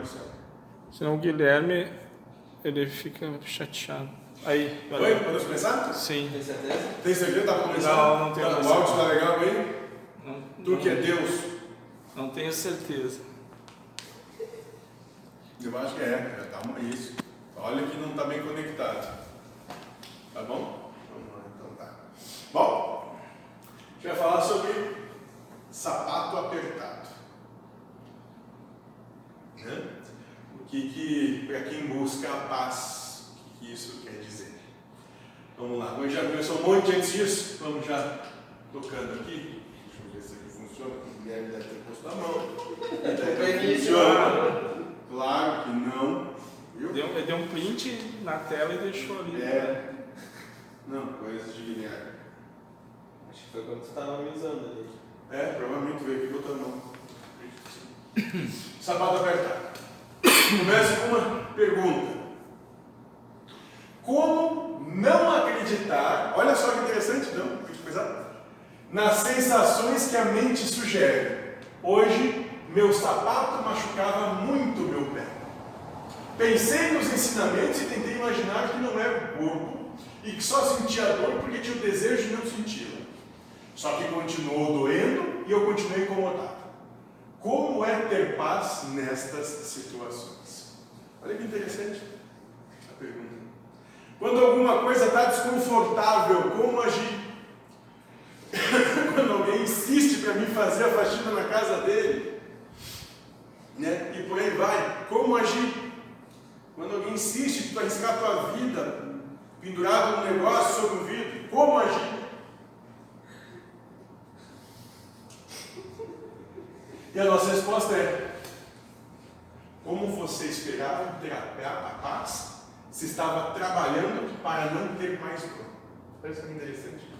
Marcelo. Senão o Guilherme, ele fica chateado. Aí, Oi, valeu. podemos começar? Sim. Tem certeza? Tem certeza? Pra começar? Não, não tenho Tá, O certeza. áudio tá legal aí? Não, Tu que é Deus. não tenho certeza. Eu acho que é, já tá uma isso. Olha que não tá bem conectado. Tá bom? Vamos lá, então tá. Bom, a gente vai falar sobre sapato apertado. Né? O que que, para quem busca a paz, o que que isso quer dizer? Vamos lá, hoje já começou um monte antes disso, vamos já tocando aqui. Deixa eu ver se aqui funciona, o Guilherme deve ter posto a mão. Deve Foi que início. funciona. Claro que não. Viu? Deu, ele deu um print na tela e deixou ali. É. Não, coisas de Guilherme. Acho que foi quando você tava me usando ali. É, provavelmente veio aqui botou a mão. Sapato apertado. Começa com uma pergunta. Como não acreditar, olha só que interessante, não? Nas sensações que a mente sugere. Hoje, meu sapato machucava muito meu pé. Pensei nos ensinamentos e tentei imaginar que não era corpo e que só sentia dor porque tinha o desejo de não senti-la. Só que continuou doendo e eu continuei incomodado. Como é ter paz nestas situações? Olha que interessante a pergunta. Quando alguma coisa está desconfortável, como agir? Quando alguém insiste para mim fazer a faxina na casa dele, né? e por aí vai, como agir? Quando alguém insiste para arriscar a tua vida, pendurado num negócio sobre um vidro, como agir? E a nossa resposta é: como você esperava ter a paz se estava trabalhando para não ter mais dor? Parece que é interessante.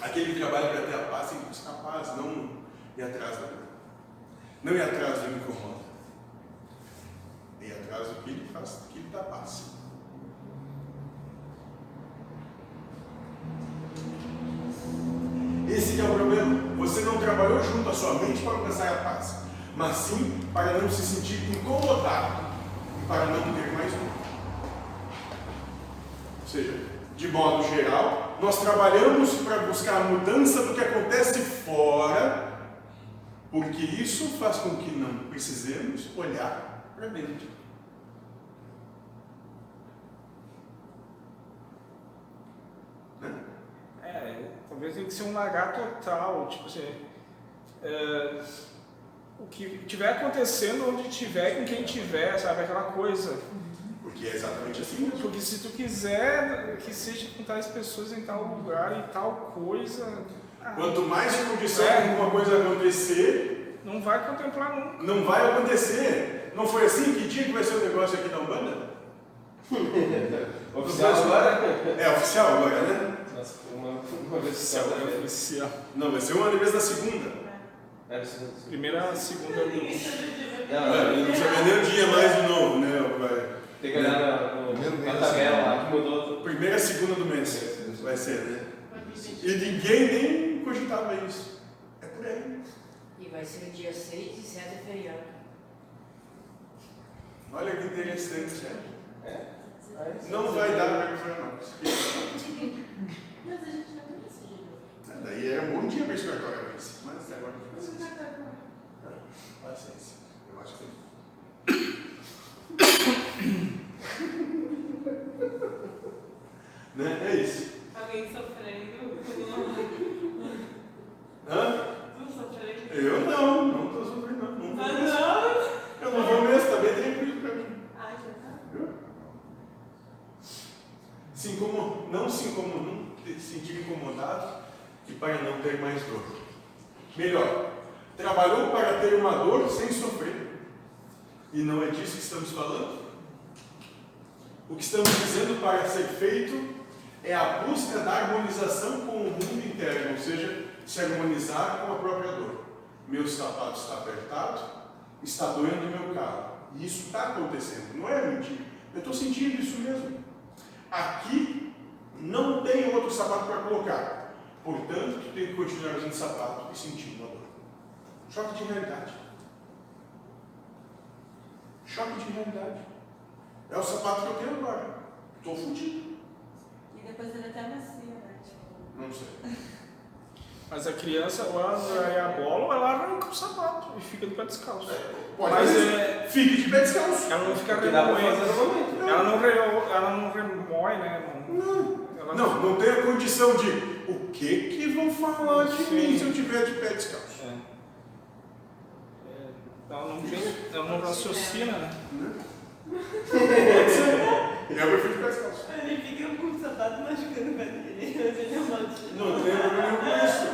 Aquele que trabalha para ter a paz tem que buscar paz, não ir atrás da dor. Não ir atrás do que incomoda. Ir atrás do que ele faz, do que ele dá paz. Junto à sua mente para alcançar a paz, mas sim para não se sentir incomodado e para não ter mais dor. Ou seja, de modo geral, nós trabalhamos para buscar a mudança do que acontece fora, porque isso faz com que não precisemos olhar para dentro. Né? É, talvez tenha que ser um lagar total, tipo assim. É, o que tiver acontecendo onde tiver, com quem tiver, sabe? Aquela coisa. Porque é exatamente assim mesmo. Porque se tu quiser que seja com tais pessoas em tal lugar e tal coisa, ah, Quanto mais condição É. para alguma coisa acontecer, não vai contemplar nunca. não vai acontecer. Não foi assim? Que dia que vai ser o negócio aqui da Umbanda? Oficial agora? É oficial agora, né? Nossa, uma, uma vez oficial vez. Oficial. Não, vai ser uma vez da segunda. Era o segundo. Primeira, segunda. Não, Ué, Não precisa nem o dia mais de novo, né? Vai. Tem que olhar Primeiro na tabela lá que mudou. Primeira segunda do mês. Vai ser, né? E ninguém nem cogitava isso. É por aí. E vai ser dia 6 e 7 é feriado. Olha que interessante, né? É? Não vai dar para não. Mas a gente não. Daí era um bom dia para escolher agora, mas mas agora não paciência. Paciência. Eu acho que né? É isso. Alguém sofrendo. Hã? Sofrendo. Eu não, não estou sofrendo, não. não Ah, não? Eu não vou mesmo, tá bem tranquilo para mim. Ah, já tá. Viu? Se incomo- não se incomo- não te sentir incomodado e para não ter mais dor. Melhor, trabalhou para ter uma dor sem sofrer. E não é disso que estamos falando? O que estamos dizendo para ser feito é a busca da harmonização com o mundo interno, ou seja, se harmonizar com a própria dor. Meu sapato está apertado, está doendo meu carro. E isso está acontecendo, não é mentira. Eu estou sentindo isso mesmo. Aqui não tem outro sapato para colocar. Portanto, tu tem que continuar usando sapato e sentindo a dor. Choque de realidade. Choque de realidade. É o sapato que eu tenho agora. Estou fudido. E depois ele até macia, né? Tipo, Não sei. Mas a criança, ou ela é a bola, ou ela arranca o sapato e fica de pé descalço. Pode Mas é, Fique de pé descalço. ela não fica remoendo. normalmente. Ela não, ela não remói, né? Não. Ela Não, não tem a condição de o que que vão falar de Sim. mim se eu tiver de pé descalço. É. É, Ela não tem, ela não raciocina, né? Pode ser. Eu prefiro de pé descalço. Ele fica com o sapato machucando o pé dele. Mas ele é Não tem problema com isso.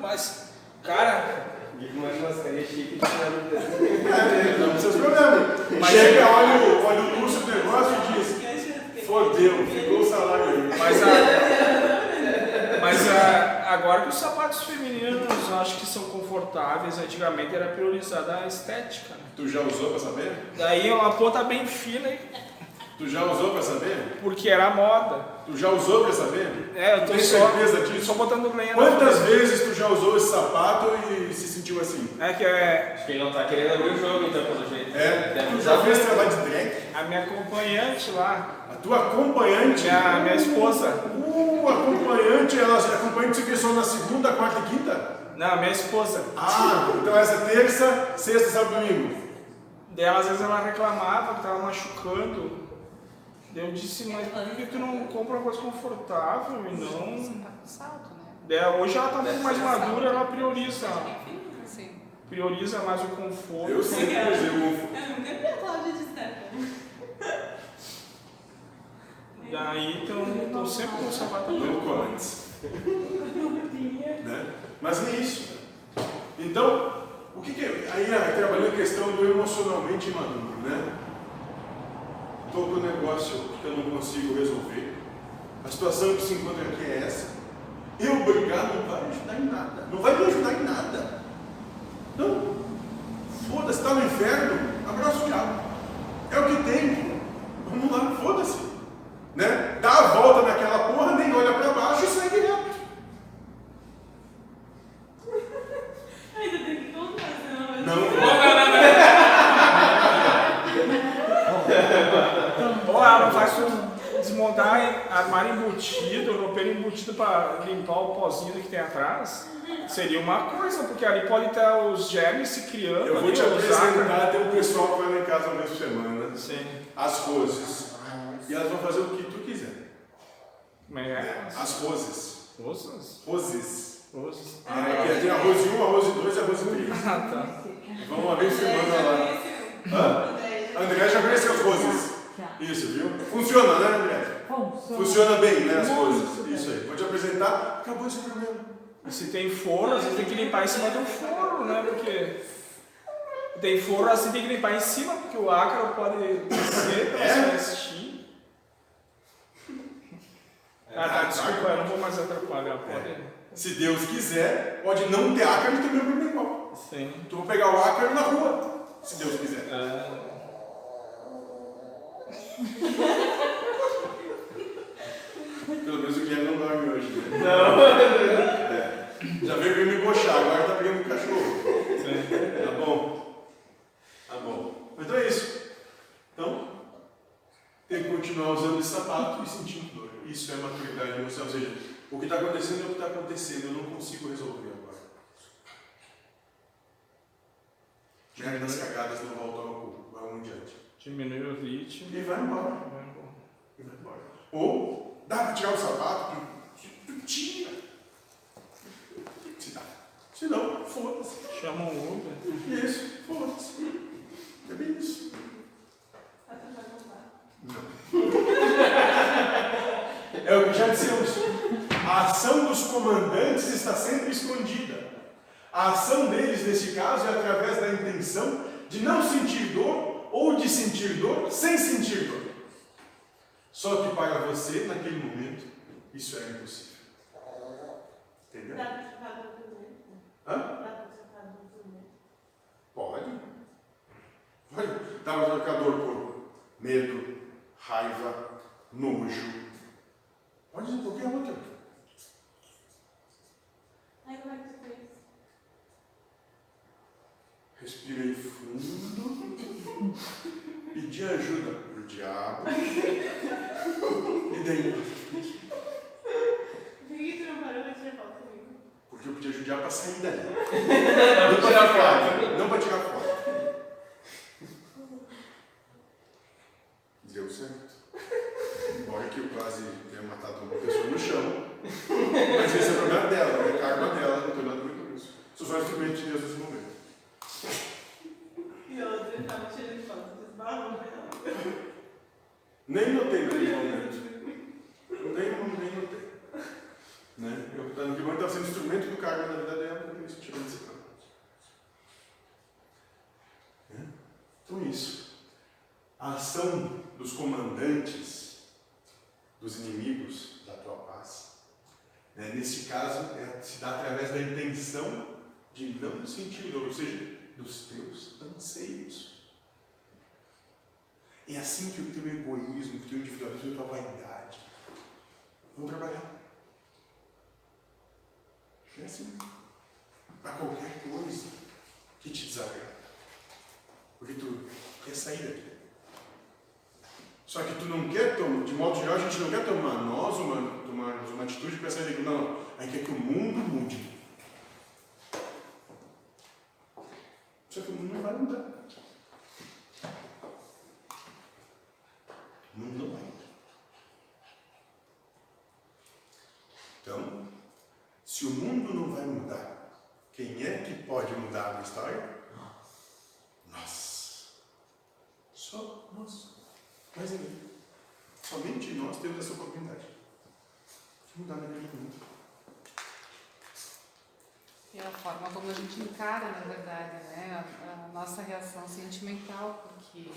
Mas, cara, E com uma churrascaria chique de tirar. É, não precisa problema. Mas- Chega, olha, o- olha o Lúcio do negócio e diz, fodeu, ficou o salário aí. mas a, agora que os sapatos femininos eu acho que são confortáveis, antigamente era priorizada a estética, né? Tu já usou pra saber? Daí é uma ponta bem fina, e- Tu já usou pra saber? porque era moda. Tu já usou pra saber? É, eu tô Tem só, certeza disso? só botando lenha Quantas vezes tu já usou esse sapato e se sentiu assim? É que é, Acho que ele não tá querendo abrir o jogo, então, pelo jeito. É, Deve tu já fez trabalho de drag? a minha acompanhante lá, A tua acompanhante? minha, minha esposa. Uh, acompanhante, ela acompanhante você só na segunda, quarta e quinta? Não, minha esposa. Ah, então essa terça, sexta, sábado e domingo. Dela, às vezes ela reclamava que tava machucando. Eu disse, mas por que tu não compra uma coisa confortável e não. Sapato salto, né? Daí, hoje ela tá um pouco mais madura, ela prioriza. Sim. Prioriza mais o conforto. Eu sempre usei o conforto. Eu nunca vi a Cláudia de. Daí estão sempre com o sapato Não antes. né? Mas é isso. Então, o que, que é? Aí trabalhando a questão do emocionalmente maduro, né? Estou com o negócio que eu não consigo resolver. A situação que se encontra aqui é essa. Eu brigar não vai ajudar em nada. Não vai me ajudar em nada. Não. Foda-se, está no inferno? Abraço o diabo. É o que tem. Vamos lá, foda-se. Né? Dá a volta naquela porra, nem olha pra baixo e segue reto. Ainda tem que vai Não, Ou ela não faz com desmontar armário embutido, roupeiro embutido para limpar o pozinho que tem atrás. Seria uma coisa, porque ali pode ter os germes se criando. Eu vou te ácaros. apresentar, tem um pessoal que vai lá em casa uma vez por semana, Sim. as roses. E elas vão fazer o que tu quiser. Como é? né? As roses. Rosas? Roses. Rosas. É, que tem arroz 1, arroz 2 e arroz 3. Ah, tá. Vão uma vez por semana lá. Hã? André já conheceu as roses. Isso, viu? Funciona, né, André? Funciona bem, né, as coisas. Isso aí. Vou te apresentar, acabou esse problema. E se tem forro, às vezes tem que limpar em cima do forro, né? Porque tem forro, assim tem que limpar em cima, porque o ácaro pode descer pra É? se vestir. Ah, tá, desculpa, eu não vou mais atrapalhar. Pode. Se Deus quiser, pode não ter ácaro e também não problema igual. Sim. Tu vai pegar o ácaro na rua, se Deus quiser. É, Não dorme hoje, né? Não. Já veio vir me bochar, agora tá pegando o cachorro. Tá bom. Tá bom. Então é isso. Então, tem que continuar usando esse sapato e sentindo dor. Isso é maturidade emocional. Ou seja, o que está acontecendo é o que está acontecendo. Eu não consigo resolver agora. Merdas cagadas não voltam ao cu. Vamos adiante. Diminui o ritmo. E vai embora. Vai embora. E vai embora. Ou dá para tirar o sapato, tu, tu tira. Se dá. Se não, foda-se. Chama um Uber. Isso, foda-se. É bem isso. É o que já dissemos. A ação dos comandantes está sempre escondida. A ação deles, neste caso, é através da intenção de não sentir dor ou de sentir dor sem sentir dor. Só que para você, naquele momento, isso era impossível. Entendeu? Hã? Pode. Pode. Dá um trocador por medo, raiva, nojo. Pode ser qualquer outra. Aí como é que tu fez? Respirei fundo. pedir ajuda pro diabo. e daí? Por que tu não parou pra tirar foto comigo? Porque eu pedi ajuda pro diabo pra sair dali. Não pra tirar foto. Não pra tirar foto. Deu certo. Embora que eu quase tenha matado uma pessoa no chão. Mas esse é o problema dela, é karma dela, não tem nada a ver com isso. Sou só instrumento de Deus nesse momento. E outra tava tirando foto, desbarrou ela. Nem notei naquele momento. Nem, nem notei. Né? Eu naquele momento estava sendo instrumento do karma na vida dela, por isso tirando esse karma. Né? Então isso. A ação dos comandantes, dos inimigos da tua paz, né? nesse caso, é, se dá através da intenção de não sentir dor, ou seja, dos teus anseios. É assim que o teu egoísmo, o teu individualismo, a tua vaidade vão trabalhar. É assim. Para qualquer coisa que te desagrada. Porque tu quer sair daqui. Só que tu não quer tomar, de modo geral, a gente não quer tomar nós uma, tomarmos uma atitude para sair daqui. Não, não. Aí quer que o mundo mude. Só que o mundo não vai mudar. O mundo não vai mudar. Então, se o mundo não vai mudar, quem é que pode mudar a história? Nós. Só nós. Mas ninguém. Somente nós temos essa oportunidade de mudar na vida do mundo. E a forma como a gente encara, na verdade, né? A, a nossa reação sentimental, porque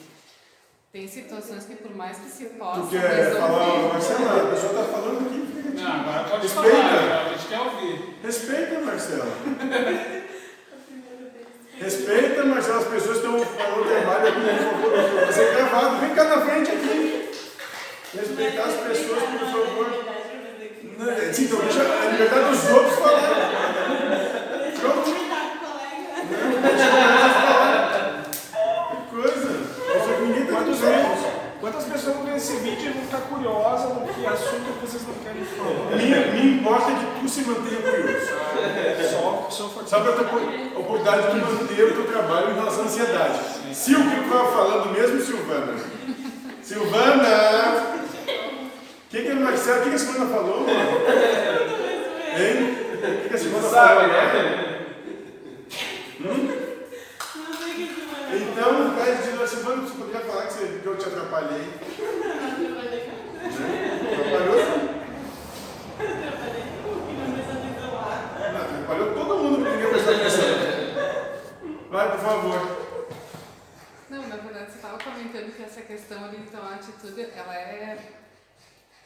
tem situações que por mais que se possa Tu quer falar, resolver, Marcela? A pessoa está falando aqui. Não, agora pode Respeita. falar, a gente quer ouvir. Respeita, Marcela. Respeita, Marcela. As pessoas estão falando trabalho aqui. né? Vai ser gravado. Vem cá na frente aqui. Respeitar as pessoas, por favor. Não, é, então deixa a liberdade dos outros falar. Pronto. Que coisa. Só que ninguém está Quantos vendo. Quantas pessoas vão ver esse vídeo e vão ficar curiosas do que assunto que vocês não querem falar? Me, me importa que tu se mantenha curioso. Só, só. Só para ter a oportunidade de manter o teu trabalho em relação à ansiedade. Se o que tu estava falando mesmo, Silvana? Silvana! O que, que a Marcela, o que, que a Silvana falou, mano? Hein? O que, que a Silvana Sabe, falou? né? Hum? Então, vai dizer, Silvana, você poderia falar que, você, que eu te atrapalhei? Atrapalhou? Não, atrapalhou todo mundo porque ninguém prestou atenção. Vai, por favor. Não, na verdade, você estava comentando que essa questão ali, então, a atitude, ela é,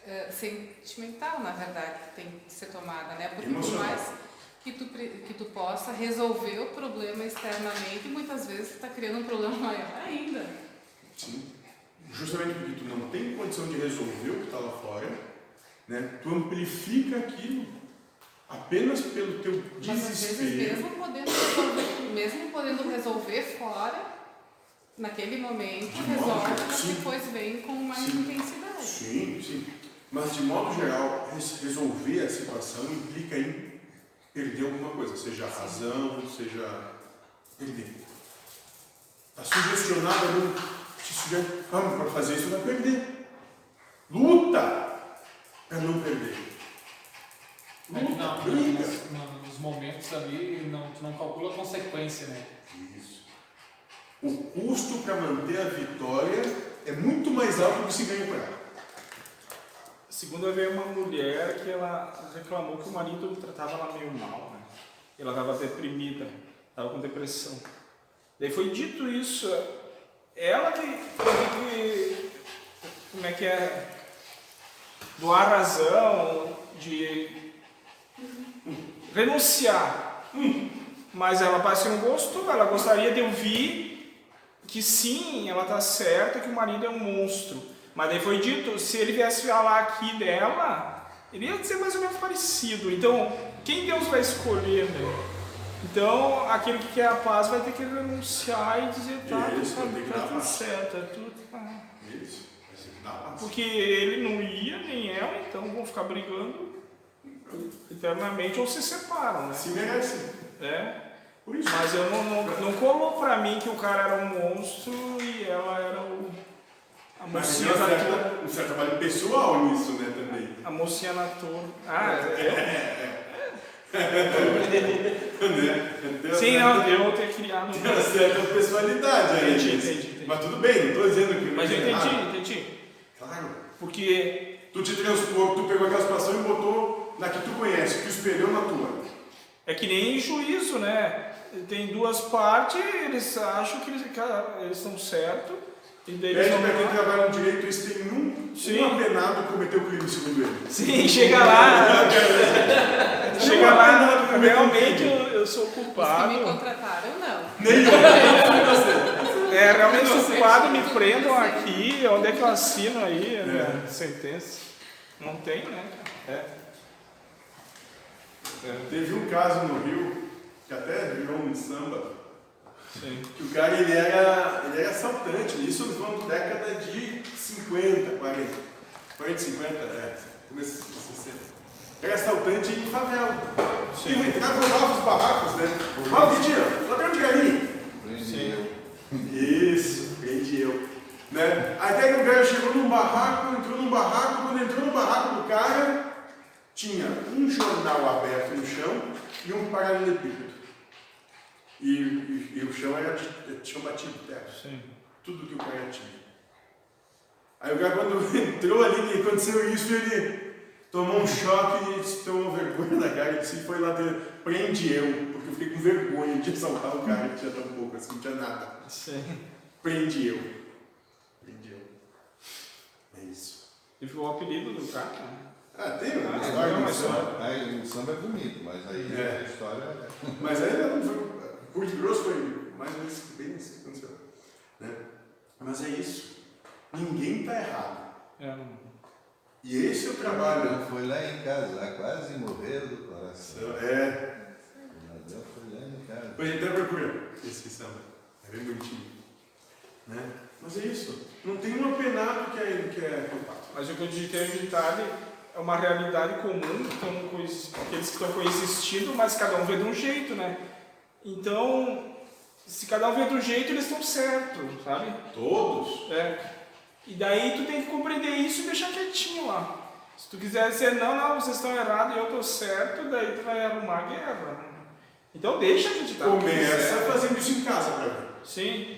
é, sentimental, na verdade, que tem que ser tomada, né? Porque por Emocional. mais que tu, que tu possa resolver o problema externamente, muitas vezes está criando um problema maior ainda. Sim. Justamente porque tu não tem condição de resolver o que está lá fora, né? tu amplifica aquilo apenas pelo teu Mas desespero. mesmo podendo resolver, mesmo podendo resolver fora, naquele momento, De modo resolve, geral, mas sim. depois vem com mais Sim. intensidade. Sim, sim. Mas de modo geral, res- resolver a situação implica em perder alguma coisa, seja a razão, seja perder. Está sugestionado ali, te suge... ah, para fazer isso vai perder. Luta para não perder. É Luta, não, briga. nos, no- nos momentos ali não, tu não calcula a consequência, né? Isso. O custo para manter a vitória é muito mais alto do que se ganha com ela. Segunda veio uma mulher que ela reclamou que o marido tratava ela meio mal, né? Ela estava deprimida, estava com depressão. Daí foi dito isso, ela que que, como é que é, doar razão, de renunciar. Mas ela parece que não gostou, ela gostaria de ouvir que sim, ela tá certa que o marido é um monstro. Mas daí foi dito, se ele viesse falar aqui dela, ele ia dizer mais ou menos parecido. Então, quem Deus vai escolher, né? Então, aquele que quer a paz vai ter que renunciar e dizer, tá, Isso, tá, tem que tá tudo certo, é tudo. tá. Isso. Vai ser que paz. Porque ele não ia, nem ela, então vão ficar brigando eternamente ou se separam, né? Se merece. É. Por isso. Mas eu não, não, não colou pra mim que o cara era um monstro e ela era o. A Mas tem mocinha certa- torre. um certo trabalho pessoal nisso, né, também. A mocinha na torre. Ah, eu? Né? Tem Sim, uma não, certa- eu ter criado. Tem uma certa personalidade aí. Entendi, entendi, entendi. Mas tudo bem, não estou dizendo que. Mas eu entendi, errado. entendi. Claro. Porque Tu te transpor, tu pegou aquela situação e botou na que tu conhece, que tu espelhou na tua. é que nem juízo, né? Tem duas partes, eles acham que eles cara, eles estão certos, e daí Pede para quem trabalha no direito, eles têm um, Sim. um apenado que cometeu crime, segundo ele. Sim, chega lá, chega Não é lá, nada pra realmente eu, eu sou Os que me culpado. contrataram, não. Nem eu. É, realmente sou Não culpado, me prendam aqui, onde é que eu assino aí a minha sentença? Não tem, né? É. Teve um caso no Rio, que até virou um samba, Sim. que o cara ele era, ele era assaltante, isso nós vamos na década de 50, 40. 40, 50, é, começo de 60. Era assaltante em favela. Sim. E entrava e roubava os barracos, né? Vitinho, ladrão de galinha. Sim. Isso, prende eu. Né? Até que o cara chegou num barraco, entrou num barraco, quando entrou no barraco do cara, tinha um jornal aberto no chão e um paralelepípedo. E, e, e o chão era chão batido, terra. Sim. Tudo que o cara tinha. Aí o cara quando entrou ali, que aconteceu isso, ele tomou um choque e se tomou vergonha na cara e disse, foi lá ter, prende eu, porque eu fiquei com vergonha de assaltar o cara que tinha tão pouco, assim, não tinha nada. Sim. Prende eu. Prende eu. É isso. E foi o apelido do cara. né? Ah, tem uma Ah, história não, mas samba. Aí o samba é bonito, mas aí É. a história é. Mas aí não foi. Curto Grosso foi mais ou menos bem isso que aconteceu. Né? Mas é isso. Ninguém está errado. É, não- E esse é o trabalho. Ladrão foi lá em casa, quase morreu do coração. É. O ladrão foi lá em casa. Gente até procura esse samba. É bem bonitinho. Né? Mas é isso. Não tem um apenado que é, que é culpado. Mas o que eu digitei no ditado é uma realidade comum, que estão que estão coexistindo, mas cada um vê de um jeito, né? Então, se cada um vê um jeito, eles estão certos, sabe? Todos. É. E daí tu tem que compreender isso e deixar quietinho lá. Se tu quiser dizer, não, não, vocês estão errados e eu estou certo, daí tu vai arrumar a guerra. Então deixa acreditar. no que Começa quiser. fazendo isso em casa pra. Sim.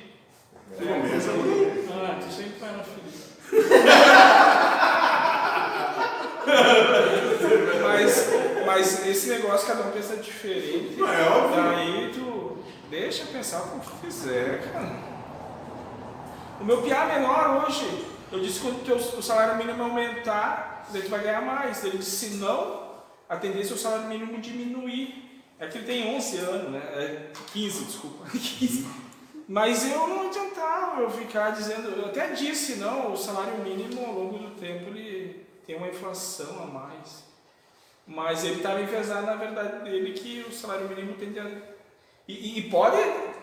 Começa ali. Ah, tu sempre vai na filha. mas, mas esse negócio, cada um pensa diferente. Não, é óbvio. Daí tu deixa pensar como tu quiser, cara. O meu piá menor hoje, eu disse que quando o teu- o salário mínimo aumentar, daí tu vai ganhar mais. Ele disse, se não, a tendência é o salário mínimo diminuir. É que ele tem 11 anos, né? É 15, desculpa. 15. Mas eu não adiantava eu ficar dizendo, eu até disse, não, o salário mínimo ao longo do tempo ele tem uma inflação a mais. Mas ele estava enfesado na verdade dele que o salário mínimo tende a. E, e- pode,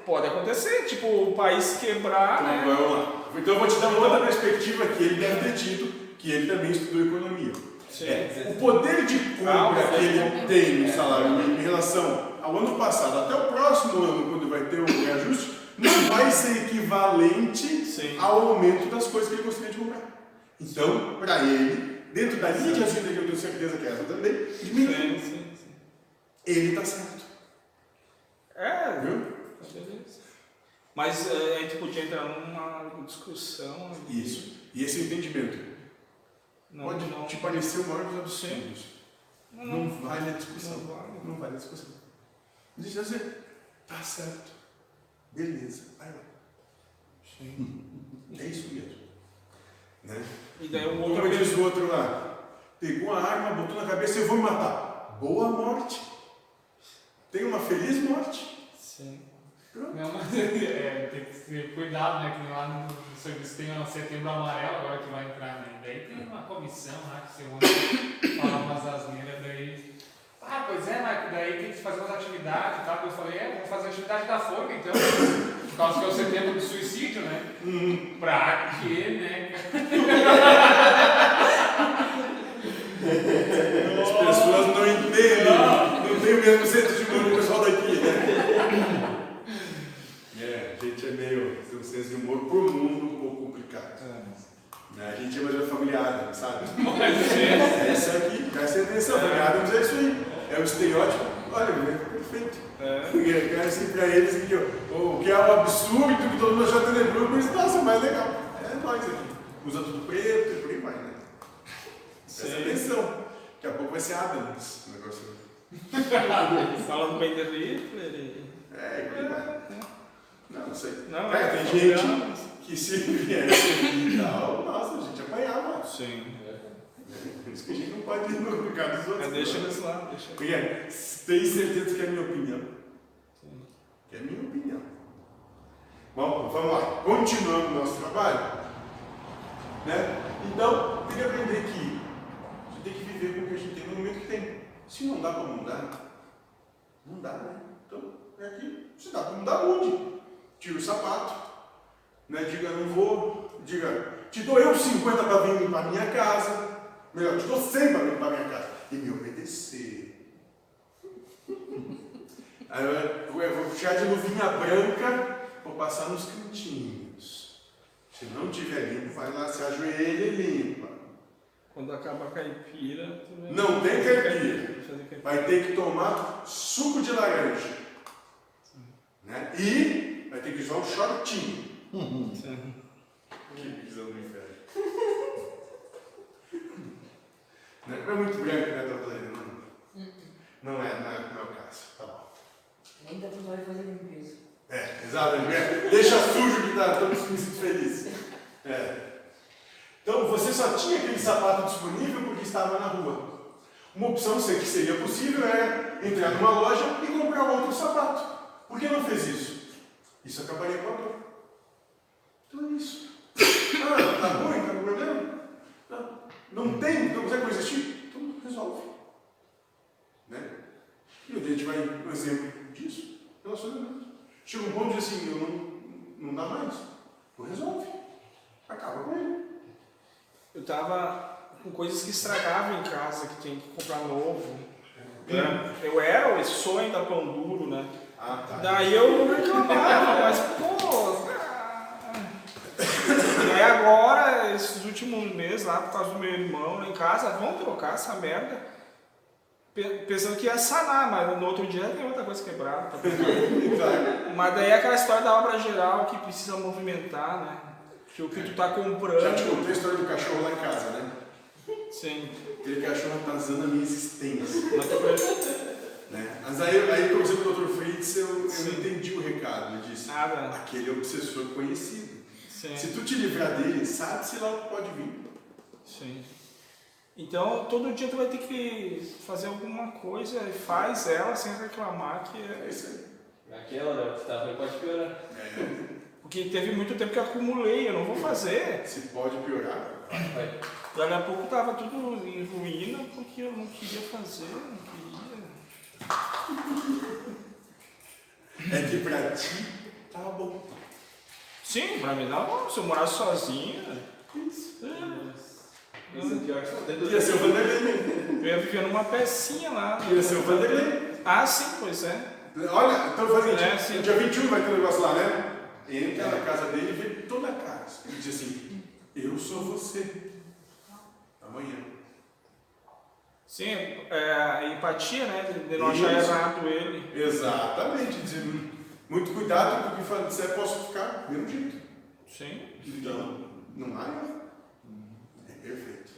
pode acontecer, tipo, o país quebrar, Então, né? vamos lá. Então eu vou te dar uma outra perspectiva que ele deve ter tido, que ele também estudou economia. Sim. É, o poder de compra que ele tem no salário mínimo em relação ao ano passado até o próximo ano, quando vai ter o reajuste, não vai ser equivalente Sim. ao aumento das coisas que ele gostaria de comprar. Então, para ele, dentro da linha de raciocínio que eu tenho certeza que é essa também, diminui. Sim, sim, sim. Ele está certo. É, Viu? beleza. Mas eh, a gente podia entrar numa discussão. Isso. E esse entendimento Não, pode não, te parecer o maior dos absurdos. não, Não não, vale a discussão. não vale. Não vale a discussão. Diz assim, tá certo. Beleza, vai lá. Sim. É isso mesmo. Né? E daí o outro Como diz o outro lá, pegou a arma, botou na cabeça e eu vou me matar. Boa morte. Tenha uma feliz morte. Sim. Pronto. Não, mas é, tem que ter cuidado, né? Que lá no, serviço tem o setembro amarelo agora que vai entrar, né? Daí tem uma comissão lá que você falar umas asneiras, daí Ah, pois é, Marco, daí tem que fazer umas atividades e tal. Eu falei, é, vamos fazer a atividade da forca, então. Por causa que é o setembro do suicídio, né? Pra quê, né? As pessoas não entendem, não tem o mesmo senso de humor que o pessoal daqui, né? É, a gente é meio, tem um senso de humor mundo um pouco complicado. Né? A gente é mais familiar, sabe? É isso aqui, presta atenção, familiar é isso aí. É o estereótipo, olha, meu, é perfeito. Eu quero assim pra eles que o que é um absurdo, que todo mundo já tenebrou, mas nossa, é mais legal. É nós aqui. Usa tudo preto e por aí vai, né? Presta atenção. Daqui a pouco vai ser Adams o negócio. Falando bem de Hitler e... É, aí vai. Não, não sei. Não, é, é, tem são gente que se viesse aqui e tal, nossa, a gente apanhava. Sim. Por isso que a gente não pode ir no lugar dos outros. Mas deixa não. eles lá, deixa Porque tem certeza que é a minha opinião. Que é a minha opinião. Bom, vamos lá. Continuando o nosso trabalho. Né? Então, tem que aprender que a gente tem que viver com o que a gente tem no momento que tem. Se não dá para mudar, não dá, né? Então, é aqui. Se dá para mudar, mude. Tira o sapato. Né? Diga, não vou. Diga, te dou eu 50 para vir limpar a minha casa. Melhor, te dou 100 para limpar minha casa. E me obedecer. Aí eu, vou puxar de luvinha branca, vou passar nos cantinhos. Se não tiver limpo, vai lá, se ajoelha e limpa. Quando acaba a caipira, tu Não tem caipira. Vai ter que tomar suco de laranja. Né? E vai ter que usar um shortinho. Que visão do inferno. Não é muito branco, né, doutora? Não, não, é, não, é, não é o caso. Tá bom. Nem dá trabalho fazer limpeza. É, exato. né? Deixa sujo que tá todos me sinto feliz. É. Então você só tinha aquele sapato disponível porque estava na rua. Uma opção que seria possível era entrar numa loja e comprar outro sapato. Por que não fez isso? Isso acabaria com a dor. Então é isso. Ah, tá ruim, tá com problema? Não, não tem, não consegue coexistir? Então resolve. Né? E a gente vai um exemplo disso, relacionamento. Chega um ponto de assim, eu não, não dá mais. Tu resolve. Acaba com ele. Eu tava com coisas que estragavam em casa, que tinha que comprar novo. né? Eu era ou sou ainda pão duro, né? Ah, tá. Daí eu reclamava, mas pô. ah. E agora, esses últimos meses lá, por causa do meu irmão lá em casa, vamos trocar essa merda. Pe- Pensando que ia sanar, mas no outro dia tem outra coisa quebrada. tá. Mas daí é aquela história da obra geral que precisa movimentar, né? Que o que tu tá comprando. Já te contei a história do cachorro lá em casa, né? Sim. Aquele cachorro tá usando a minha existência. Né? Mas aí, aí você com o Dr. Fritz, eu, eu entendi o recado. Ele disse: Nada. aquele obsessor conhecido. Sim. Se tu te livrar dele, sabe-se lá o que pode vir. Sim. Então, todo dia tu vai ter que fazer alguma coisa e faz ela sem reclamar que É é... isso aí. Aquela, né? Que tá ruim, pode piorar. É, Porque teve muito tempo que eu acumulei, eu não vou fazer. se pode piorar. Vai. Daqui a pouco tava tudo em ruína porque eu não queria fazer, não queria. É que pra ti tá bom. Sim, pra mim dá bom, se eu morasse sozinho, Isso. Isso é pior que Ia ser o do Vanderlei. eu ia viver numa pecinha lá. Ia ser o Vanderlei. Ah, sim, pois é. Olha, então faz o É, sim. dia 21 vai ter um negócio lá, né? Entra na casa dele e vê toda a casa. Ele diz assim, eu sou você. Amanhã. Sim, é, a empatia, né? De, de não achar errado ele. Exatamente. Dizer, muito cuidado porque quando disser posso ficar do mesmo jeito. Sim. Então, não há erro. É perfeito.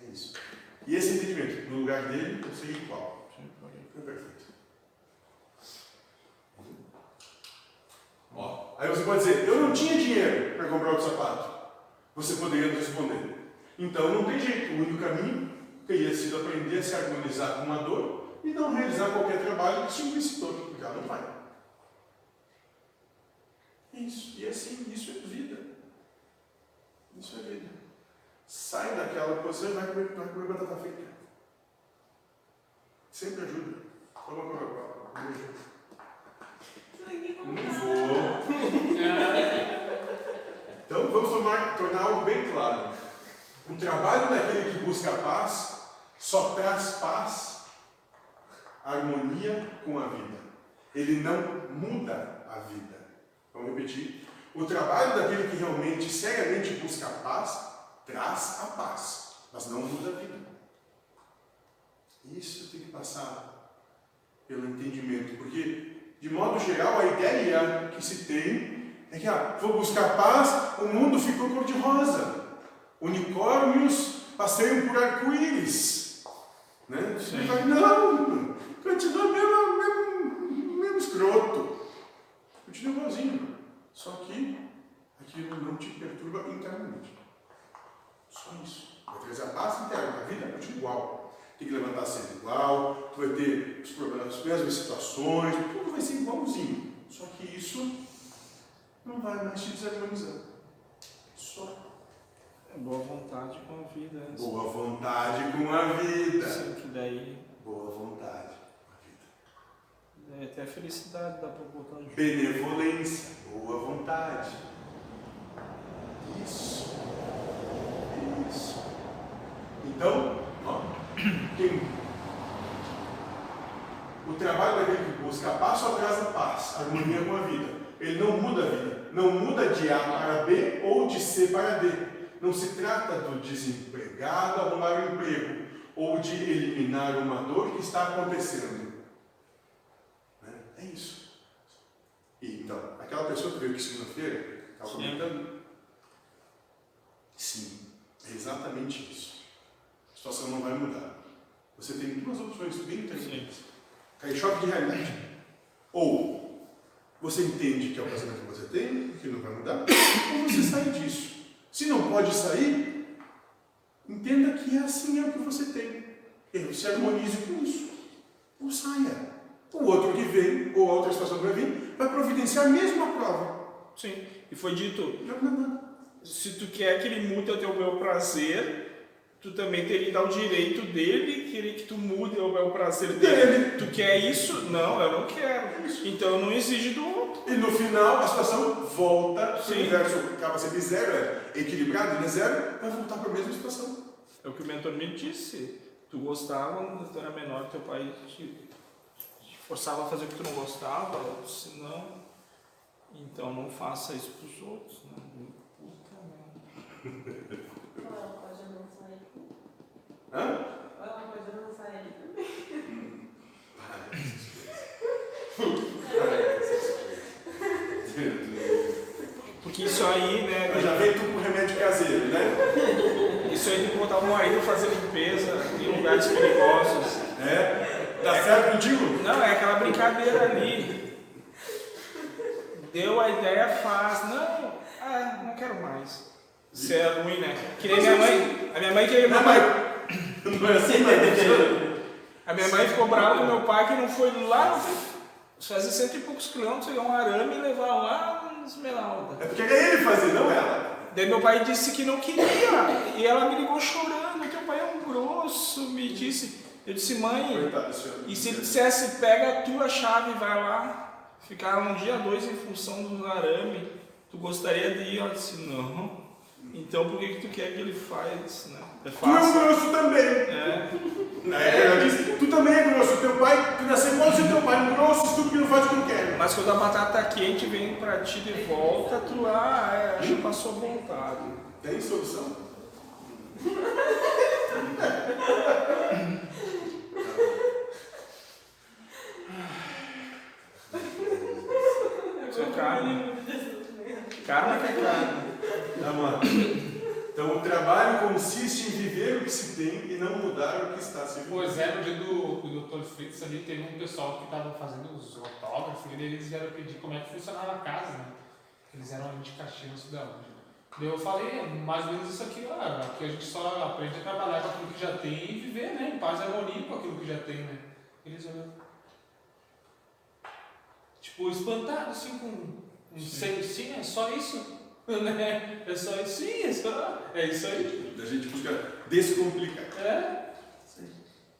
É isso. E esse entendimento, no lugar dele, eu sei igual. Foi perfeito. Ó, aí você pode dizer, eu não tinha dinheiro para comprar outro sapato. Você poderia responder. Então não tem jeito, o único caminho teria sido aprender a se harmonizar com uma dor e não realizar qualquer trabalho que estimule esse dor, porque ela não vai. Isso, e assim, isso é vida. Isso é vida. Sai daquela posição e vai comer, vai comer batata frita. Sempre ajuda. Toma Coca-Cola. Não vou. Então vamos tomar, tornar algo bem claro. O trabalho daquele que busca a paz só traz paz, harmonia com a vida. Ele não muda a vida. Vamos repetir. O trabalho daquele que realmente, seriamente busca a paz, traz a paz, mas não muda a vida. Isso tem que passar pelo entendimento, porque, de modo geral, a ideia que se tem é que, ah, vou buscar paz, o mundo ficou cor-de-rosa. Unicórnios passeiam por arco-íris. Né? Não, continua mesmo, mesmo, mesmo escroto. Continua igualzinho. Só que aquilo não te perturba internamente. Só isso. Vai trazer a paz interna. A vida continua igual. Tem que levantar sempre igual, tu vai ter os problemas, as mesmas situações, tudo vai ser igualzinho. Só que isso não vai mais te desarmonizar. Só É boa vontade com a vida. né? boa vontade com a vida. Sim, que daí, Boa vontade com a daí até a felicidade pra botar junto. Benevolência, boa vontade. Isso. Isso. Então, ó, quem- o trabalho daquele que busca a paz só traz a paz, harmonia com a vida. Ele não muda a vida. Não muda de A para B ou de C para D. Não se trata do desempregado arrumar um emprego ou de eliminar uma dor que está acontecendo. É isso. E, então, aquela pessoa que veio aqui segunda-feira, estava Sim. comentando. Sim, é exatamente isso. A situação não vai mudar. Você tem duas opções bem interessantes. Cair choque de realidade. Ou você entende que é o casamento que você tem, que não vai mudar, ou você sai disso. Se não pode sair, entenda que é assim é o que você tem. E se harmonize com isso. Ou saia. O outro que vem, ou a outra situação vai vir, vai providenciar a mesma prova. Sim, e foi dito, Não, não, não. se tu quer que ele mude o teu bel prazer, tu também teria que dar o direito dele querer que tu mude o bel prazer dele. Tu quer isso? Não, eu não quero. Então eu não exijo do outro. E no final, a situação volta, se o Sim. universo acaba sendo zero, é equilibrado, ele é zero, vai voltar para a mesma situação. É o que o mentor me disse. Tu gostava, quando tu era menor, teu pai te forçava a fazer o que tu não gostava, disse, não. Então não faça isso pros outros. Né? Puta merda. Ou ela pode não sair. Hã? Não sair. Porque isso aí, né? Eu já vem tudo com remédio caseiro, né? Isso aí tem que botar o marido fazer limpeza em lugares perigosos. É? Dá certo contigo? Não, é aquela brincadeira ali. Deu a ideia, faz. Não, ah, não quero mais. Isso é ruim, né? Que nem minha mãe. A minha mãe queria. Não, mas não é assim, mas A minha mãe ficou brava com meu pai que não foi lá. Fazer cento e poucos quilômetros, pegar um arame e levar lá no Esmeralda. É porque é ele fazer, não ela. Daí meu pai disse que não queria. E ela me ligou chorando. Teu pai é um grosso, me disse. Eu disse, mãe, Coitado. E se ele dissesse, pega a tua chave e vai lá, ficar um dia, dois em função do arame, tu gostaria de ir? Ela disse, não. Então por que, que tu quer que ele faça? Né? É Tu é um grosso também. É, Aí ela disse, tu também é grosso. Teu pai, tu nasceu igual ao teu pai, grosso, estúpido, que não faz o que eu quero. mas quando a batata tá quente vem pra ti de volta, tu ah, é, que passou vontade. Tem solução? Carne. Karma que é carne. Vamos lá. Então o trabalho consiste em viver o que se tem e não mudar o que está se vivendo. Pois é, no dia do, do Dr. Fritz ali, teve um pessoal que estava fazendo os autógrafos e eles vieram pedir como é que funcionava a casa, né? Eles eram ali de Caxias, de onde. Daí eu falei, mais ou menos isso aqui, ó, que a gente só aprende a trabalhar com aquilo que já tem e viver, né? Em paz e harmonia com aquilo que já tem, né? Eles olhando. Tipo, espantado assim com. um Sim, sim é só isso? Né? É só isso? Sim, é só. É isso aí. A gente busca descomplicar. É.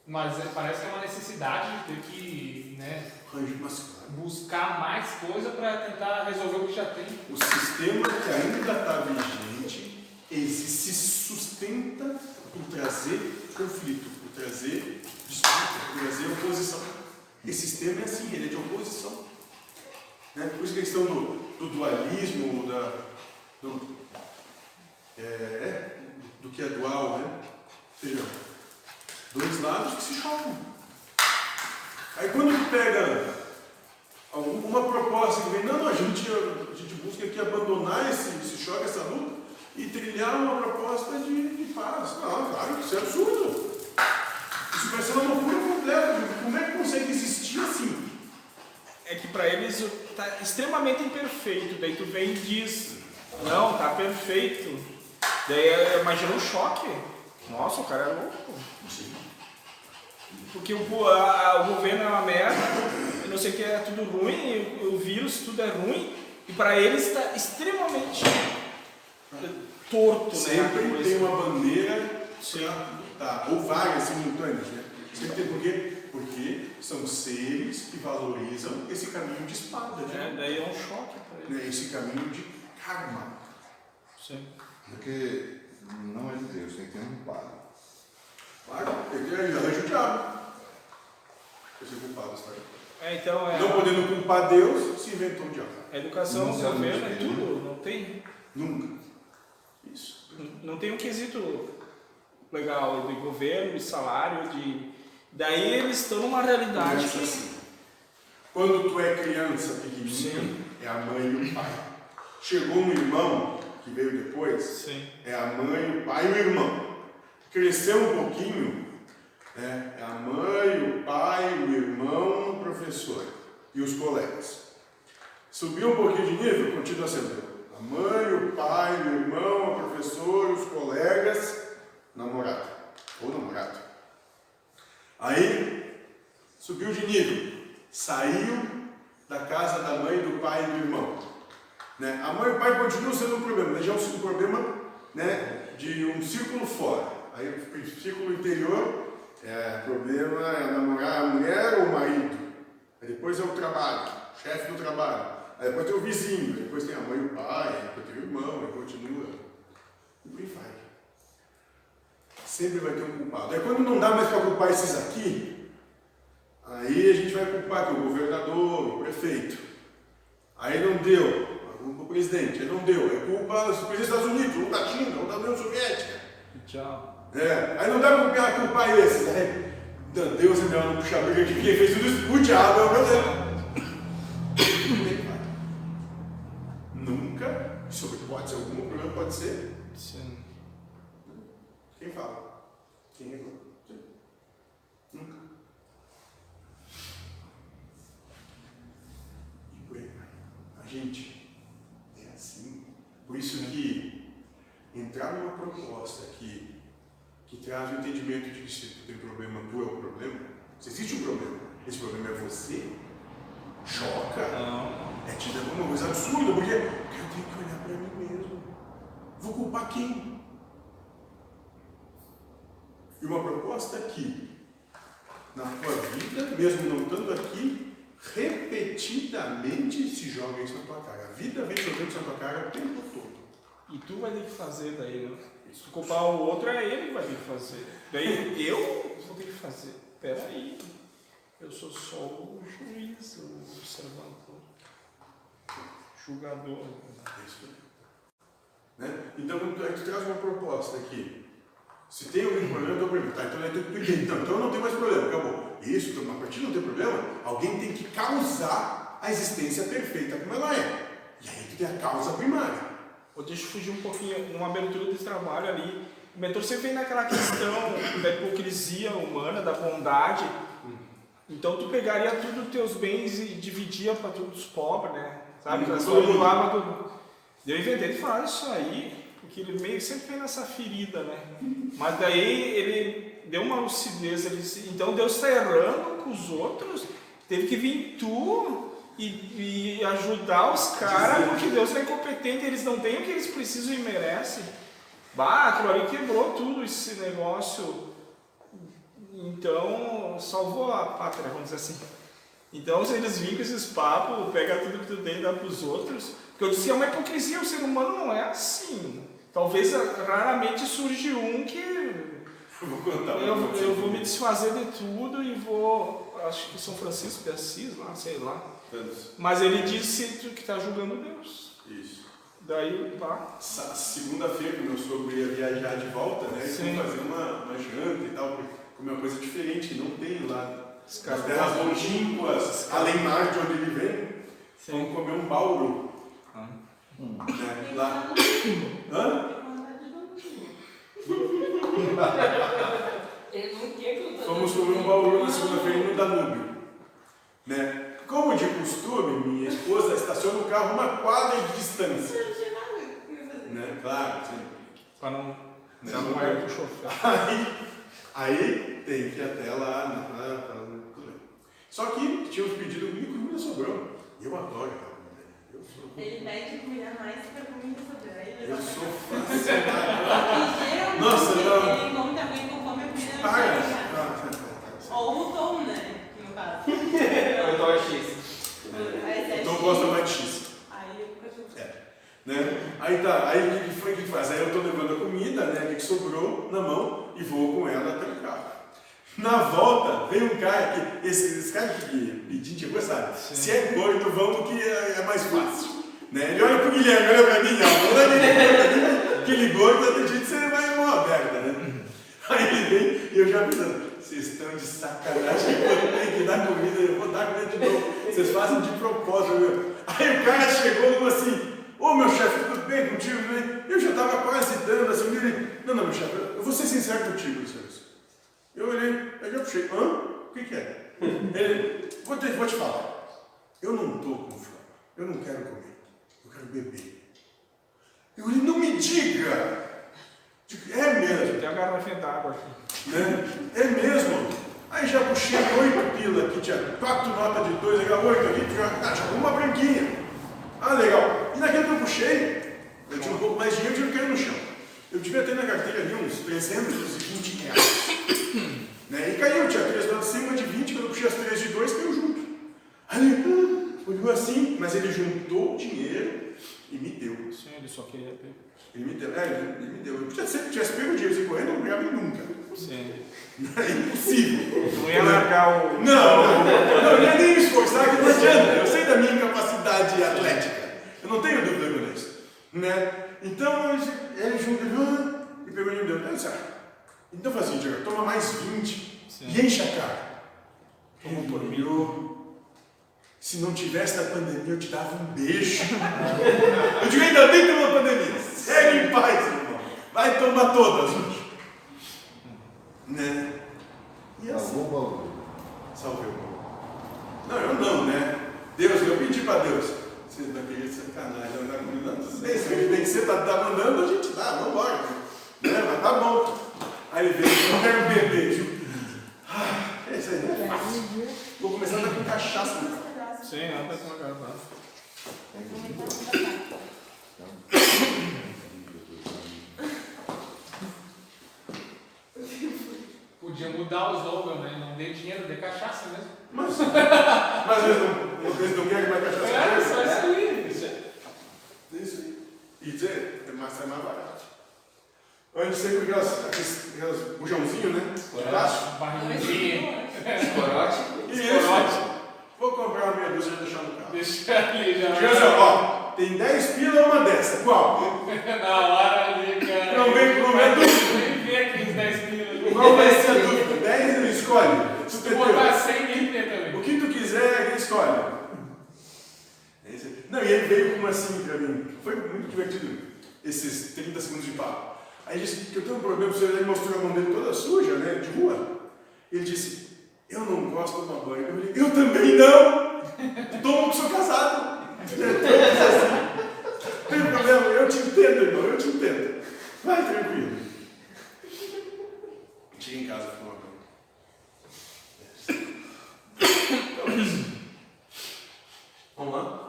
Mas é- parece que é uma necessidade de ter que né, buscar mais coisa para tentar resolver o que já tem. o sistema que ainda está vigente, ele se sustenta por trazer conflito, por trazer disputa, por trazer oposição. Esse sistema é assim, ele é de oposição. Né? Por isso que a questão do, do dualismo, da, do, é, é, do que é dual, né? Ou seja, dois lados que se chocam. Aí quando pega uma proposta que vem, não, não, a gente, a gente busca aqui abandonar esse, esse choque, essa luta, e trilhar uma proposta de, de paz. Não, claro, isso é absurdo. Isso vai ser uma loucura completa. Como é que consegue existir assim? É que pra eles tá extremamente imperfeito. Daí tu vem e diz, não, tá perfeito. Daí é, imagina um choque. Nossa, o cara é louco. Porque o, a- o governo é uma merda, eu não sei o que é tudo ruim, o, o vírus tudo é ruim, e pra eles está extremamente torto, né? Sempre coisa. tem uma bandeira tá, ou várias simultâneas, né? Sempre tem por quê? Porque são seres que valorizam esse caminho de espada, É, né? daí é um choque pra eles. Né? esse caminho de karma. Sim. Porque não é de Deus, tem que ter um padre. Claro, ele arranja o diabo. Esse é culpado, está É, então é. Não podendo culpar Deus, se inventou o diabo. A educação, Não o governo é tudo, não tem, Nunca. Isso. não tem um quesito legal de governo, de salário, de. Daí eles estão numa realidade Começa que. assim. Quando tu é criança pequenininha, Sim. é a mãe e o pai. Chegou um irmão, que veio depois, Sim. é a mãe, o pai e o irmão. Cresceu um pouquinho, né, é a mãe, o pai, o irmão, o professor e os colegas. Subiu um pouquinho de nível, continua sendo a mãe, o pai, o irmão, o professor, os colegas, namorado ou namorado. Aí subiu de nível, saiu da casa da mãe, do pai e do irmão. Né? A mãe e o pai continuam sendo um problema, mas já é um problema né, de um círculo fora. Aí o círculo interior é problema é namorar a mulher ou o marido. Aí depois é o trabalho, chefe do trabalho. Aí depois tem o vizinho, depois tem a mãe e o pai, depois tem o irmão, aí continua. E por vai. Sempre vai ter um culpado. Aí quando não dá mais para culpar esses aqui, aí a gente vai culpar que o governador, o prefeito. Aí não deu, culpa o presidente, aí não deu, é culpa do presidente dos Estados Unidos, ou da China, ou da União Soviética. Tchau. É, aí não dá pra culpar, culpar esses. Aí, Deus me deu uma puxa briga de quem fez tudo isso, o diabo é o brasileiro. Nunca, isso pode ser algum problema, pode ser. Sim. Quem fala? Quem? Sim. Nunca. E. A gente é assim. Por isso que entrar numa proposta que, que traz o entendimento de que se tu tem problema, tu é o problema. Se existe um problema, esse problema é você, choca. É tida como uma coisa absurda, porque eu tenho que olhar para mim mesmo. Vou culpar quem? E uma proposta que, na tua vida, mesmo não estando aqui, repetidamente se joga isso na tua cara. A vida vem jogando isso na tua cara o tempo todo. E tu vai ter que fazer daí, né? Se tu culpar o outro, é ele que vai ter que fazer. Daí eu vou ter que fazer. Peraí. Eu sou só o juiz, o observador, julgador. É isso aí. Né? Então, aí tu traz uma proposta aqui, se tem algum problema, eu dou problema. Tá, então. Então, então eu não tenho mais problema, acabou. Isso, então, a partir de não ter problema, alguém tem que causar a existência perfeita como ela é. E aí tu tem a causa primária. Eu fugir um pouquinho, numa abertura de trabalho ali. O mentor sempre vem naquela questão da hipocrisia humana, da bondade. Então tu pegaria todos os teus bens e dividia para todos os pobres, né? Sabe? Uhum. As Todo coisas mundo. Eu inventei de falar isso aí, porque ele meio que sempre vem nessa ferida, né? Mas daí ele deu uma lucidez, ele disse, então Deus está errando com os outros, teve que vir tu e, e ajudar os caras, porque Deus é incompetente, eles não têm o que eles precisam e merecem. Bah, aquilo ali quebrou tudo esse negócio Então, salvou a pátria, vamos dizer assim. Então, se eles vêm com esses papos, pega tudo que tu tem e dá pros outros. Porque eu disse, é uma hipocrisia, o ser humano não é assim. Talvez raramente surge um que Eu vou contar eu, eu vou me desfazer de tudo e vou. Acho que São Francisco de Assis, lá, sei lá. Tantos. Mas ele disse que está julgando Deus. Isso. Daí, pá. Segunda-feira, que meu sogro ia viajar de volta, né? Eles Sim. iam fazer uma, uma janta e tal, comer uma coisa diferente, que não tem lá. Nas terras longínquas, além mar de onde ele vem, vamos comer um bauru. Né? Lá. Hã? Fomos comer um bauru na segunda-feira no Danúbio. Né? Como de costume, minha esposa estaciona o carro uma quadra de distância. Não tinha nada que eu ia fazer. Né? Claro, sim. Para não. Né? Não é pro chofer. Aí, aí tem que ir até lá, né? Tudo bem. Só que tínhamos pedido e comida sobrou. E eu adoro sou, Ele pede comida mais pra comida ele eu sou geralmente Nossa, não. ele come também conforme a comida tá. Ou o tom, né? No caso. Eu tô X. Aí é Então gosta mais de X. Aí o cachorro. Né? Aí tá, aí o que que foi que faz? Aí eu tô levando a comida, né, que sobrou na mão e vou com ela até o carro. Na volta, vem um cara que, esse, esse cara que pediu, tipo, sabe? Se é gordo, vamos que é, é mais fácil. Né? Ele olha pro Guilherme, olha pra mim, não, olha aquele gordo, aquele gordo, até jeito você vai mão aberta, né? Aí ele vem e eu já pensando, vocês estão de sacanagem, eu tenho que dar comida, eu vou dar comida de novo. Vocês fazem de propósito, meu. Aí o cara chegou assim, ô meu chefe, tudo bem contigo? né? Eu já estava quase dando assim, ele, não, não, meu chefe, eu vou ser sincero contigo, senhores. Eu olhei, aí já puxei, hã? O que, que é? Ele, vou te, vou te falar, eu não estou com fome, eu não quero comer, eu quero beber. Eu falei, não me diga! Digo, É mesmo Tem a garrafinha d'água aqui. né? É mesmo. Aí já puxei oito pila aqui, tinha quatro notas de dois, legal, oito aqui, tinha, ah, uma branquinha. Ah, legal. E naquele que eu puxei, eu tinha um pouco mais de dinheiro, eu tinha caído no chão. Eu devia ter na carteira ali uns 320 reais. né? E caiu, tinha três notas de 100, uma de 20, quando eu puxei as três de dois, caiu junto. Aí ele hum, olhou assim, mas ele juntou o dinheiro e me deu. Sim, ele só queria pegar. Ele me deu, é, ele, ele me deu. Eu podia, se ele tivesse pego o dinheiro sem correndo, eu não ele nunca. Sim. É impossível. Não ia largar o. Não, não, não, eu ia nem me esforçar, que não adianta. Eu sei da minha incapacidade atlética. Eu não tenho dúvida com isso. Né? Então, ele juntou ah, e pegou e me deu. Eu disse, ah, então faz o seguinte, agora, toma mais 20 Sim. e enche a cara. Tomou por mim. Se não tivesse a pandemia, eu te dava um beijo. eu digo, ainda bem que tem uma pandemia. Segue em paz, irmão. Vai tomar todas hoje. Né? E assim. Salvou o baú. Salve o povo. Não, eu não, né? Deus, eu pedi para Deus. Você vai querer sacanagem, andar comigo? Não, tudo bem, se tem que ser, tá, tá mandando, a gente dá, vamos embora. Né? Mas tá bom. Aí ele veio, eu quero beber. Ah, é isso aí, né? Fácil. Vou começar a andar com cachaça. Né? Sim, anda com a garrafa. Podia mudar o slogan, né? Não dê dinheiro, dê cachaça mesmo. Mas, mas eles não, não querem mais cachaça. É, só isso aí. Isso aí. E dizer, é mais, é mais barato. Antes sempre aquelas, aquelas bujãozinho, né? De plástico. Barriguinha. Corote. Isso. Vou comprar uma meia dúzia e deixar no carro. Deixa ali já. Assim, ó, tem 10 pila uma dessa. Qual? Na hora ali, cara. Não vem, não vem dúvida. Nem vê aqueles 10 quilos. Qual vai ser a dúvida? 10 escolhe. Se tu botar 100, escolhe. É. Não, e ele veio com uma assim pra mim. Foi muito divertido esses 30 segundos de papo. Aí ele disse que eu tenho um problema, ele mostrou a mão dele toda suja, né, de rua. Ele disse, eu não gosto de tomar banho. Eu falei, eu também não. Tomo que sou casado. Assim. Tem problema, eu te entendo, irmão, eu te entendo. Vai tranquilo. Chega em casa, tomar banho.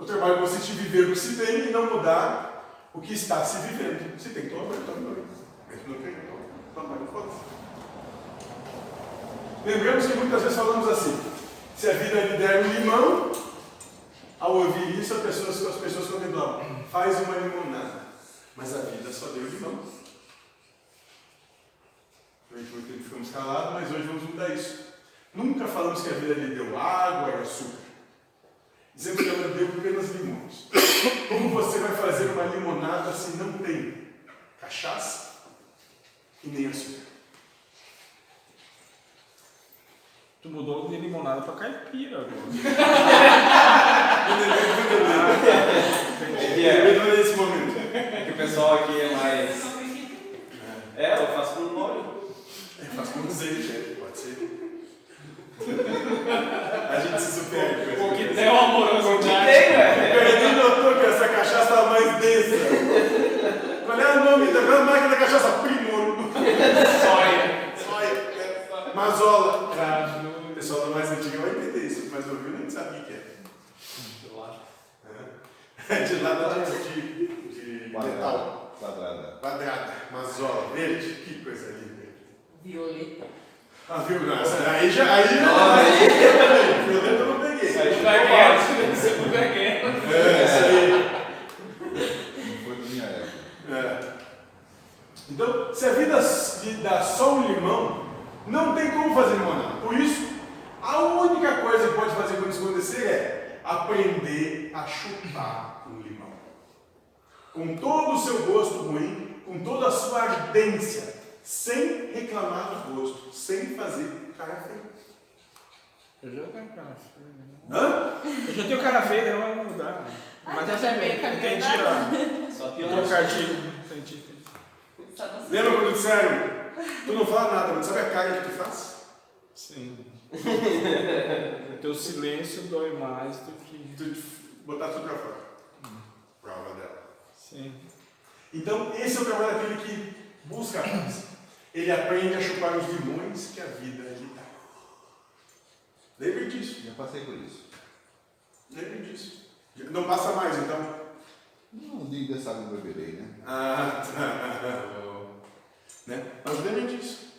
O trabalho consiste em viver o que se tem e não mudar o que está se vivendo. Se tem toma banho. Mas não tem, toma foda-se. Lembramos que muitas vezes falamos assim: se a vida lhe der um limão, ao ouvir isso, as pessoas, as pessoas contemplavam, faz uma limonada. Mas a vida só deu limão. Durante ficamos calados, mas hoje vamos mudar isso. Nunca falamos que a vida lhe deu água e açúcar. Dizemos que ela deu apenas limões. Como você vai fazer uma limonada se não tem cachaça e nem açúcar? Tu mudou de limonada pra caipira agora. Lembrando nesse momento. É que o pessoal aqui é mais. É, eu faço com molho. É, faz com azeite, é, pode ser. A gente se supera. com essa O que tem uma amorosidade. Tem, velho. Eu nem notou que essa cachaça estava mais densa. Qual é o nome da é marca da cachaça? Primor. Soia. Olha, é, Mazola. Cravo. O pessoal da mais antiga vai entender isso, mas ouviu nem sabe o que é. É de lado de, de metal. Quadrada. Quadrada. Quadrada, mazola, verde, que coisa linda. Violeta. Ah, viu? Nossa, aí já. Aí já. aí- Violeta eu não peguei. Segunda guerra. Segunda guerra. É, isso aí. Não foi da minha época. É. Então, se a vida lhe dá só um limão, não tem como fazer limonada. Por isso, a única coisa que pode fazer quando isso acontecer é aprender a chupar um limão. Com todo o seu gosto ruim, com toda a sua ardência, sem reclamar do gosto, sem fazer cara feia. Eu já tenho cara feia. né? Hã? Eu já tenho cara feia, não vai mudar. Mas tá tá bem, entendi a Só pior. trocadilho. Entendi, entendi. Sei. Lembra quando disseram, tu não fala nada, mas sabe a cara que tu faz? Sim. Teu silêncio dói mais do que. Tu botar tudo pra fora. Prova dela. Sim. Então, esse é o trabalho daquele que busca a paz. Ele aprende a chupar os limões que a vida lhe dá. Lembre disso. Já passei por isso. Lembre disso. Não passa mais, então. Não, dessa água eu beberei, né? Ah, tá. né? Mas lembre disso.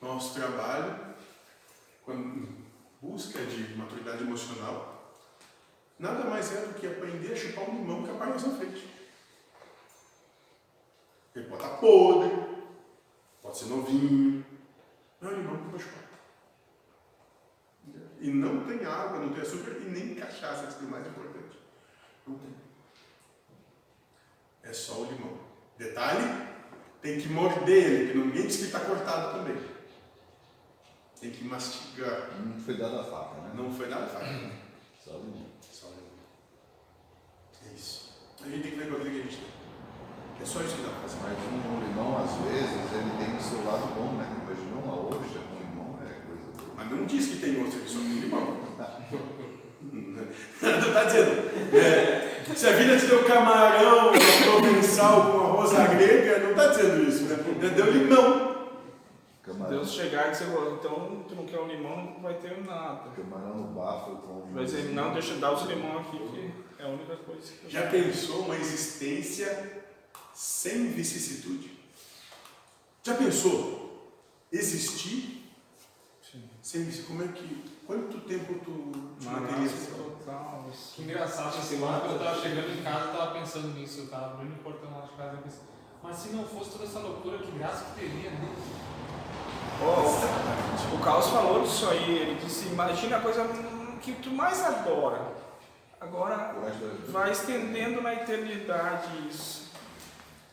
Nosso trabalho, quando busca de maturidade emocional, nada mais é do que aprender a chupar um limão que aparece na frente. Ele pode estar podre, pode ser novinho. Não é limão que eu vou chupar. E não tem água, não tem açúcar e nem cachaça, que é o mais importante. Não tem. É só o limão. Detalhe, tem que morder ele, porque ninguém diz que está cortado também. Tem que mastigar. Não foi dada a faca, né? Não foi fácil. Só um. Só o limão. É isso. A gente tem que ver com aquilo que a gente tem. É só isso que dá pra fazer. Mas um limão, às vezes, ele tem o seu lado bom, né? Imagina uma hoxa com limão, é coisa boa. Mas não diz que tem outro, só tem limão. não está dizendo. é, se a vida te deu camarão, provensal com arroz à grega, não está dizendo isso, né? Deu limão. Camarão, Deus chegar e dizer, "Ó, então tu não quer um limão, não vai ter nada. camarão no bafo com. Vai dizer, não, deixa eu dar os limão aqui, que é a única coisa que eu Já pensou uma existência sem vicissitude? Já pensou existir Sim. sem vicissitude? Como é que. Quanto tempo tu te materializa? total. assim. Que engraçado, assim, quando eu tava chegando em casa, eu tava pensando nisso, eu tava abrindo o portão lá de casa e pensando, mas se não fosse toda essa loucura, que graça que teria, né? Ó, o Carlos falou disso aí, ele disse, imagina a coisa que tu mais adora. Agora vai estendendo na eternidade isso.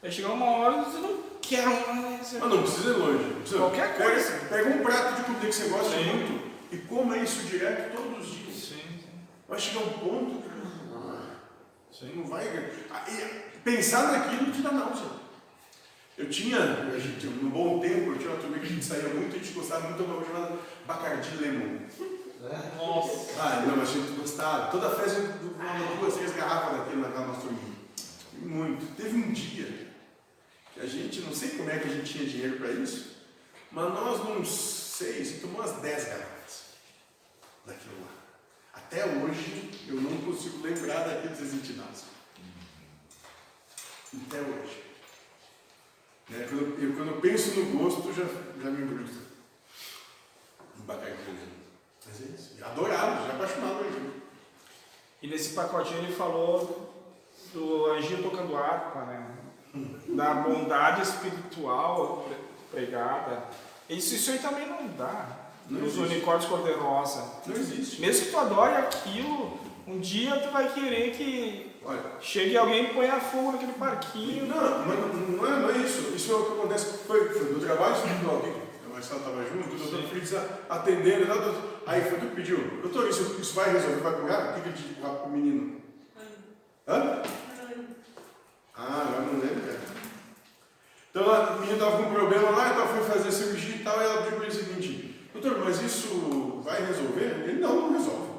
Vai chegar uma hora e você não quero mais. Mas não precisa ir longe. precisa. Qualquer Pega- coisa. Pega um prato de comida que você gosta Sim. muito e coma isso direto todos os dias. Sim, sim. Vai chegar um ponto que sim. não vai. Ah, Pensar naquilo te dá náusea. Eu tinha, a gente, no bom tempo, eu tinha uma turma que a gente saía muito, a gente gostava muito de uma coisa chamada Bacardi Lemon. Nossa. Ah, não, mas a gente gostava. Toda festa eu tomava duas, três garrafas daquilo naquela nossa turminha. Muito. Teve um dia que a gente, não sei como é que a gente tinha dinheiro para isso, mas nós, não sei, se umas 10 garrafas daquilo lá. Até hoje eu não consigo lembrar daqueles exintinados. Até hoje. Né? Quando, eu, quando eu penso no gosto, já, já me embruta. Um bacalhau Mas é isso. Adorado, já apaixonado. E nesse pacotinho ele falou do anjinho tocando harpa, né? Da bondade espiritual pregada. Isso, isso aí também não dá. Não Os existe. unicórnios cor-de-rosa. Não existe. Mesmo que tu adore aquilo, um dia tu vai querer que Olha, chegue alguém e ponha fogo naquele parquinho. não, mas não é, não é isso. Isso é o que acontece. Foi, foi do trabalho espiritual aqui. A Marcela estava junto, o doutor Fritz atendendo. né? Aí foi tu que pediu. Doutor, isso, isso vai resolver? Vai curar? O que que ele disse pro pro menino? Hã? Ah, agora não lembro. Então a menina estava com um problema lá, então foi fazer cirurgia e tal, e ela pediu para ele o seguinte, doutor, mas isso vai resolver? Ele, não, não resolve.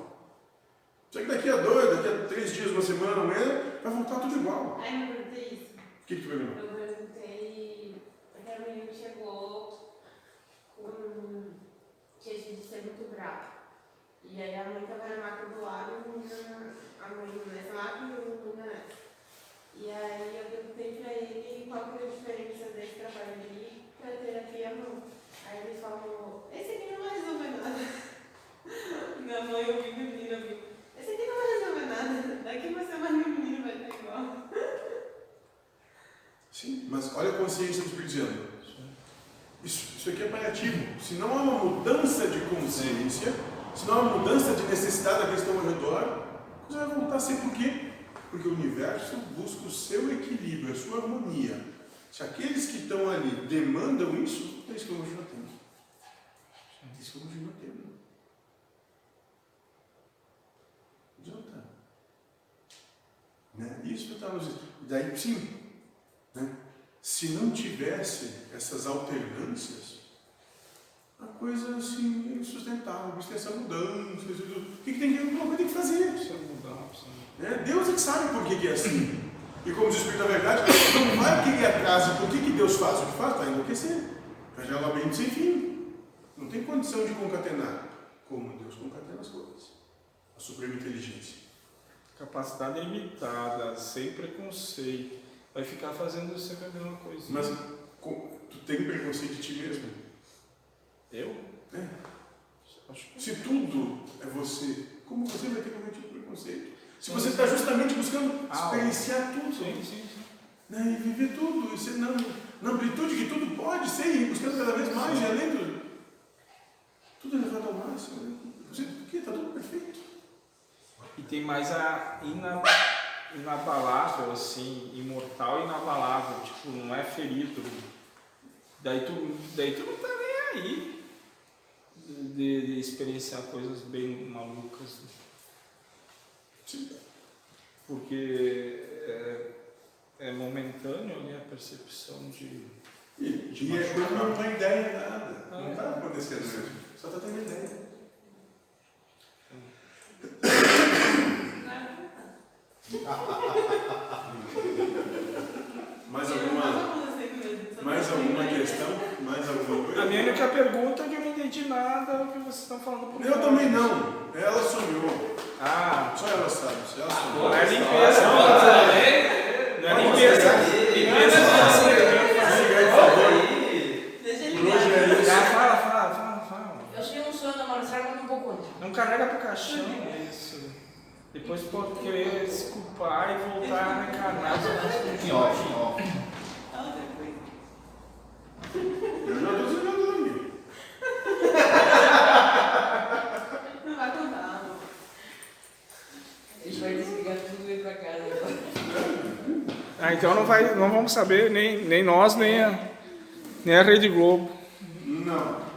Só que daqui a dois, daqui a três dias, uma semana, amanhã, vai voltar tudo igual. Ai, não perguntei isso. O que que tu perguntou? Eu perguntei. Aquela menina chegou com queixa de ser muito brava. E aí a mãe tava na maca do lado e a menina, a mãe nessa maca e o menino nessa. E aí eu perguntei pra ele qual que era a diferença desse trabalho ali pra terapia não. Aí ele falou, esse aqui não vai resolver nada. Minha mãe ouviu, minha menina ouviu. Esse aqui não vai resolver nada. Daqui uma semana meu menino vai estar igual. Sim, mas olha a consciência do Espírito dizendo. Isso, isso aqui é paliativo. Se não há uma mudança de consciência, se não há uma mudança de necessidade daqueles que estão ao redor, a coisa vai voltar sempre por quê? Porque o universo busca o seu equilíbrio, a sua harmonia. Se aqueles que estão ali demandam isso, é isso que eu continuo tendo. É isso que eu continuo tendo. Não adianta. Né? Isso está nos. Daí sim, né? se não tivesse essas alternâncias, a coisa assim é insustentável, tem essa mudança, o que, que tem que tem que fazer? Precisa precisa. Né? Deus é que sabe por que, que é assim. E como diz o Espírito da Verdade, não vai querer atrás de por que, que Deus faz o que faz, vai enlouquecer. Vai gerar um labirinto sem fim. Não tem condição de concatenar. Como Deus concatena as coisas. A suprema inteligência. Capacidade limitada, sem preconceito. Vai ficar fazendo sempre a mesma coisa. Mas tu tem preconceito de ti mesmo? eu? É. Se tudo é você, como você vai ter cometido preconceito? Se você está justamente buscando Ah, experienciar tudo. sim, sim, sim. né, e viver tudo, e ser na, na amplitude que tudo pode ser, e buscando cada vez mais, e além do. Tudo elevado ao máximo. Né? Porque está tudo perfeito. E tem mais a ina, inabalável, assim, imortal e inabalável, tipo, não é ferido. Daí tu, daí tu não tá nem aí de, de experienciar coisas bem malucas. né? Porque é, é momentâneo ali a percepção de. E, De e é como uma ideia nada. Ah, não é. está acontecendo mesmo. Só está tendo ideia. Mais alguma, mais alguma questão? Mais alguma A coisa? minha única pergunta é que eu não entendi nada do que vocês estão falando por Eu também não. Ela sonhou. Ah, Só ela sabe. Se ela sonhou. não é limpeza, não. Não é limpeza. Limpeza não é hoje é isso. Ah, fala, fala, fala, fala. Eu tinha um sonho da Marcela, mas não. Não carrega pro caixão, é isso. Depois pode querer se culpar e voltar a reencarnar. Em off, em off. Eu já estou sonhando dormir. Não vai contar. A gente vai desligar tudo e ir pra casa agora. Ah, então não, vai, não vamos saber, nem, nem nós, nem a, nem a Rede Globo. Não.